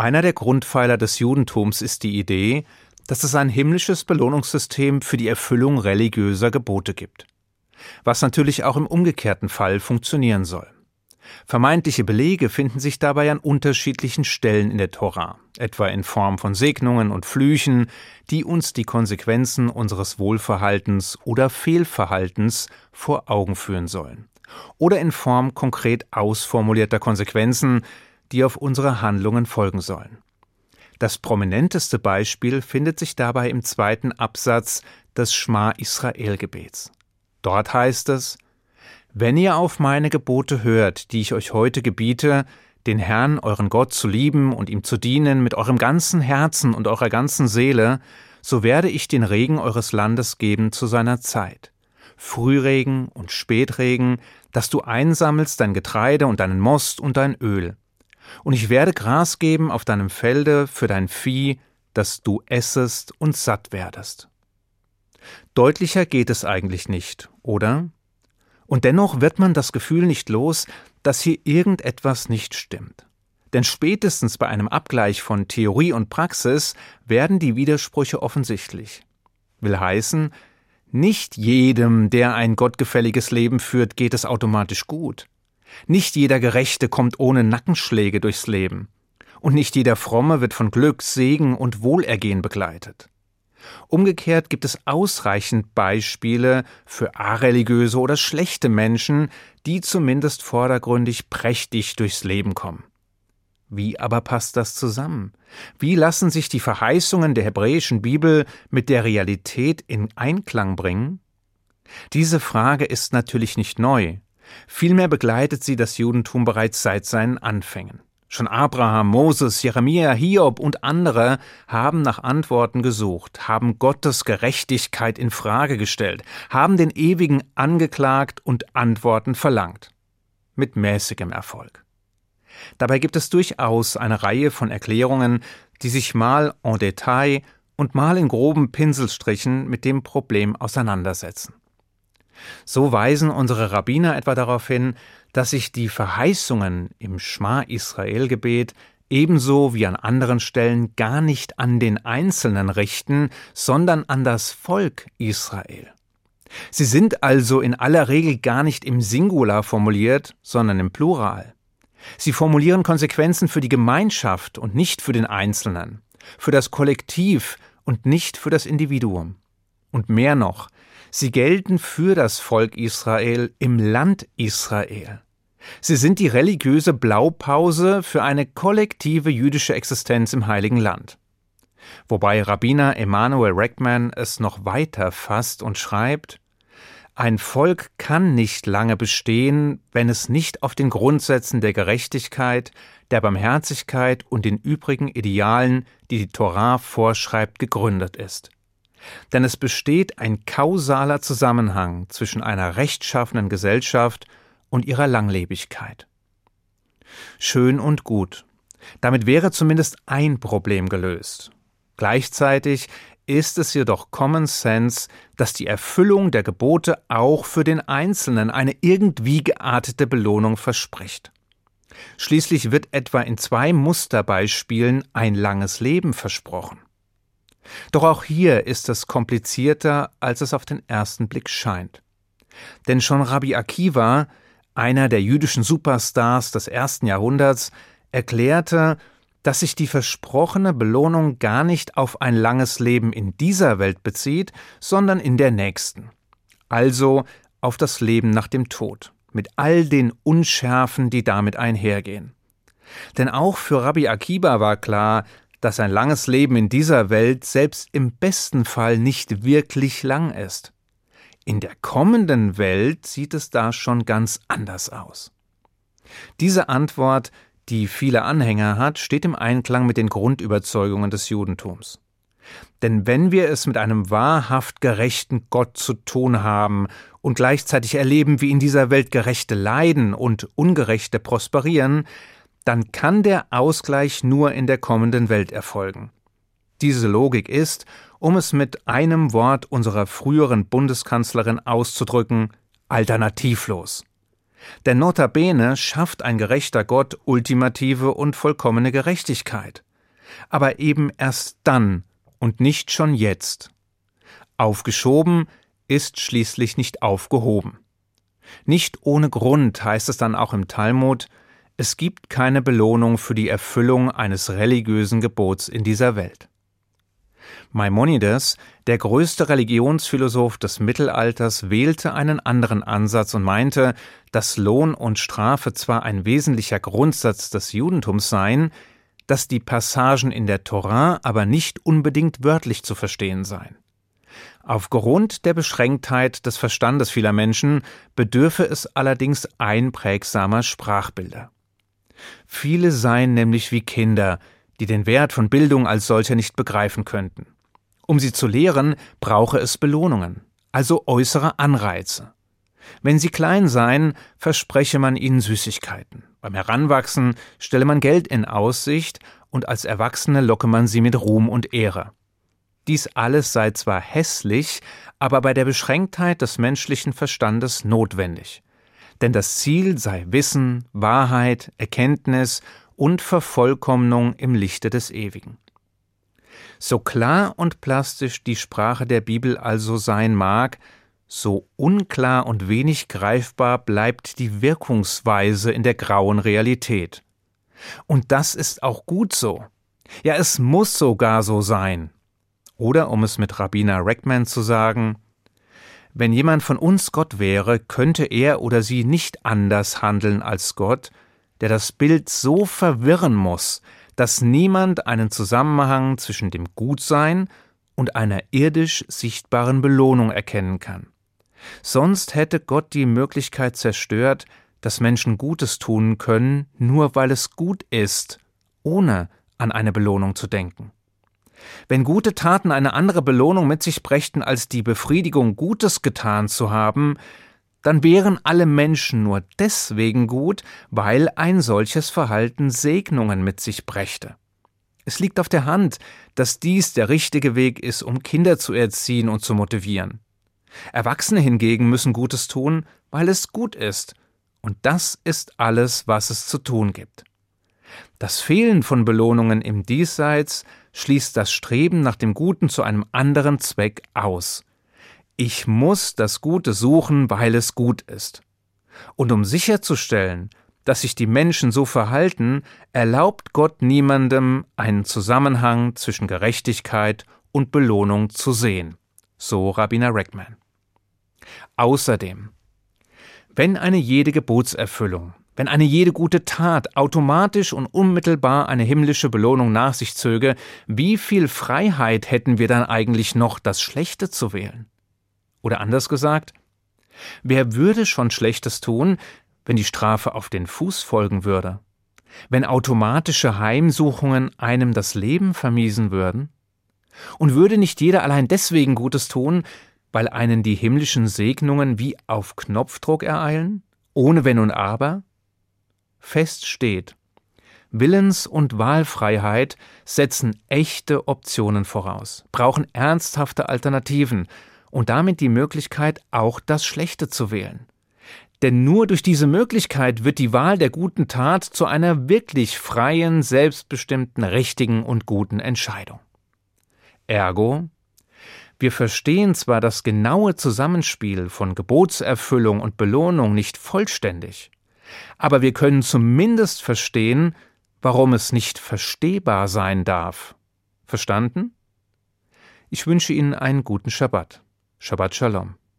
Einer der Grundpfeiler des Judentums ist die Idee, dass es ein himmlisches Belohnungssystem für die Erfüllung religiöser Gebote gibt. Was natürlich auch im umgekehrten Fall funktionieren soll. Vermeintliche Belege finden sich dabei an unterschiedlichen Stellen in der Tora, etwa in Form von Segnungen und Flüchen, die uns die Konsequenzen unseres Wohlverhaltens oder Fehlverhaltens vor Augen führen sollen, oder in Form konkret ausformulierter Konsequenzen, die auf unsere Handlungen folgen sollen. Das prominenteste Beispiel findet sich dabei im zweiten Absatz des Schma Israel Gebets. Dort heißt es, wenn ihr auf meine Gebote hört, die ich euch heute gebiete, den Herrn, euren Gott, zu lieben und ihm zu dienen mit eurem ganzen Herzen und eurer ganzen Seele, so werde ich den Regen eures Landes geben zu seiner Zeit. Frühregen und Spätregen, dass du einsammelst dein Getreide und deinen Most und dein Öl. Und ich werde Gras geben auf deinem Felde für dein Vieh, dass du essest und satt werdest. Deutlicher geht es eigentlich nicht, oder? Und dennoch wird man das Gefühl nicht los, dass hier irgendetwas nicht stimmt. Denn spätestens bei einem Abgleich von Theorie und Praxis werden die Widersprüche offensichtlich. Will heißen, nicht jedem, der ein gottgefälliges Leben führt, geht es automatisch gut. Nicht jeder Gerechte kommt ohne Nackenschläge durchs Leben. Und nicht jeder Fromme wird von Glück, Segen und Wohlergehen begleitet. Umgekehrt gibt es ausreichend Beispiele für areligiöse oder schlechte Menschen, die zumindest vordergründig prächtig durchs Leben kommen. Wie aber passt das zusammen? Wie lassen sich die Verheißungen der hebräischen Bibel mit der Realität in Einklang bringen? Diese Frage ist natürlich nicht neu, vielmehr begleitet sie das Judentum bereits seit seinen Anfängen. Schon Abraham, Moses, Jeremia, Hiob und andere haben nach Antworten gesucht, haben Gottes Gerechtigkeit in Frage gestellt, haben den Ewigen angeklagt und Antworten verlangt. Mit mäßigem Erfolg. Dabei gibt es durchaus eine Reihe von Erklärungen, die sich mal en Detail und mal in groben Pinselstrichen mit dem Problem auseinandersetzen. So weisen unsere Rabbiner etwa darauf hin, dass sich die Verheißungen im Schma Israel Gebet ebenso wie an anderen Stellen gar nicht an den Einzelnen richten, sondern an das Volk Israel. Sie sind also in aller Regel gar nicht im Singular formuliert, sondern im Plural. Sie formulieren Konsequenzen für die Gemeinschaft und nicht für den Einzelnen, für das Kollektiv und nicht für das Individuum. Und mehr noch, Sie gelten für das Volk Israel im Land Israel. Sie sind die religiöse Blaupause für eine kollektive jüdische Existenz im Heiligen Land. Wobei Rabbiner Emanuel Reckman es noch weiter fasst und schreibt, ein Volk kann nicht lange bestehen, wenn es nicht auf den Grundsätzen der Gerechtigkeit, der Barmherzigkeit und den übrigen Idealen, die die Torah vorschreibt, gegründet ist. Denn es besteht ein kausaler Zusammenhang zwischen einer rechtschaffenen Gesellschaft und ihrer Langlebigkeit. Schön und gut. Damit wäre zumindest ein Problem gelöst. Gleichzeitig ist es jedoch Common Sense, dass die Erfüllung der Gebote auch für den Einzelnen eine irgendwie geartete Belohnung verspricht. Schließlich wird etwa in zwei Musterbeispielen ein langes Leben versprochen. Doch auch hier ist es komplizierter, als es auf den ersten Blick scheint. Denn schon Rabbi Akiva, einer der jüdischen Superstars des ersten Jahrhunderts, erklärte, dass sich die versprochene Belohnung gar nicht auf ein langes Leben in dieser Welt bezieht, sondern in der nächsten. Also auf das Leben nach dem Tod, mit all den Unschärfen, die damit einhergehen. Denn auch für Rabbi Akiba war klar, dass ein langes Leben in dieser Welt selbst im besten Fall nicht wirklich lang ist. In der kommenden Welt sieht es da schon ganz anders aus. Diese Antwort, die viele Anhänger hat, steht im Einklang mit den Grundüberzeugungen des Judentums. Denn wenn wir es mit einem wahrhaft gerechten Gott zu tun haben und gleichzeitig erleben, wie in dieser Welt Gerechte leiden und Ungerechte prosperieren, dann kann der Ausgleich nur in der kommenden Welt erfolgen. Diese Logik ist, um es mit einem Wort unserer früheren Bundeskanzlerin auszudrücken, alternativlos. Denn notabene schafft ein gerechter Gott ultimative und vollkommene Gerechtigkeit. aber eben erst dann und nicht schon jetzt. Aufgeschoben ist schließlich nicht aufgehoben. Nicht ohne Grund heißt es dann auch im Talmud, es gibt keine Belohnung für die Erfüllung eines religiösen Gebots in dieser Welt. Maimonides, der größte Religionsphilosoph des Mittelalters, wählte einen anderen Ansatz und meinte, dass Lohn und Strafe zwar ein wesentlicher Grundsatz des Judentums seien, dass die Passagen in der Torah aber nicht unbedingt wörtlich zu verstehen seien. Aufgrund der Beschränktheit des Verstandes vieler Menschen bedürfe es allerdings einprägsamer Sprachbilder. Viele seien nämlich wie Kinder, die den Wert von Bildung als solcher nicht begreifen könnten. Um sie zu lehren, brauche es Belohnungen, also äußere Anreize. Wenn sie klein seien, verspreche man ihnen Süßigkeiten. Beim Heranwachsen stelle man Geld in Aussicht und als Erwachsene locke man sie mit Ruhm und Ehre. Dies alles sei zwar hässlich, aber bei der Beschränktheit des menschlichen Verstandes notwendig. Denn das Ziel sei Wissen, Wahrheit, Erkenntnis und Vervollkommnung im Lichte des Ewigen. So klar und plastisch die Sprache der Bibel also sein mag, so unklar und wenig greifbar bleibt die Wirkungsweise in der grauen Realität. Und das ist auch gut so. Ja, es muss sogar so sein. Oder um es mit Rabbiner Reckman zu sagen, wenn jemand von uns Gott wäre, könnte er oder sie nicht anders handeln als Gott, der das Bild so verwirren muss, dass niemand einen Zusammenhang zwischen dem Gutsein und einer irdisch sichtbaren Belohnung erkennen kann. Sonst hätte Gott die Möglichkeit zerstört, dass Menschen Gutes tun können, nur weil es gut ist, ohne an eine Belohnung zu denken. Wenn gute Taten eine andere Belohnung mit sich brächten, als die Befriedigung, Gutes getan zu haben, dann wären alle Menschen nur deswegen gut, weil ein solches Verhalten Segnungen mit sich brächte. Es liegt auf der Hand, dass dies der richtige Weg ist, um Kinder zu erziehen und zu motivieren. Erwachsene hingegen müssen Gutes tun, weil es gut ist, und das ist alles, was es zu tun gibt. Das Fehlen von Belohnungen im Diesseits schließt das Streben nach dem Guten zu einem anderen Zweck aus. Ich muss das Gute suchen, weil es gut ist. Und um sicherzustellen, dass sich die Menschen so verhalten, erlaubt Gott niemandem einen Zusammenhang zwischen Gerechtigkeit und Belohnung zu sehen. So Rabbiner Reckman. Außerdem, wenn eine jede Gebotserfüllung, wenn eine jede gute Tat automatisch und unmittelbar eine himmlische Belohnung nach sich zöge, wie viel Freiheit hätten wir dann eigentlich noch, das Schlechte zu wählen? Oder anders gesagt, wer würde schon Schlechtes tun, wenn die Strafe auf den Fuß folgen würde? Wenn automatische Heimsuchungen einem das Leben vermiesen würden? Und würde nicht jeder allein deswegen Gutes tun, weil einen die himmlischen Segnungen wie auf Knopfdruck ereilen? Ohne Wenn und Aber? Fest steht, Willens- und Wahlfreiheit setzen echte Optionen voraus, brauchen ernsthafte Alternativen und damit die Möglichkeit, auch das Schlechte zu wählen. Denn nur durch diese Möglichkeit wird die Wahl der guten Tat zu einer wirklich freien, selbstbestimmten, richtigen und guten Entscheidung. Ergo, wir verstehen zwar das genaue Zusammenspiel von Gebotserfüllung und Belohnung nicht vollständig, aber wir können zumindest verstehen, warum es nicht verstehbar sein darf. Verstanden? Ich wünsche Ihnen einen guten Schabbat. Shabbat Shalom.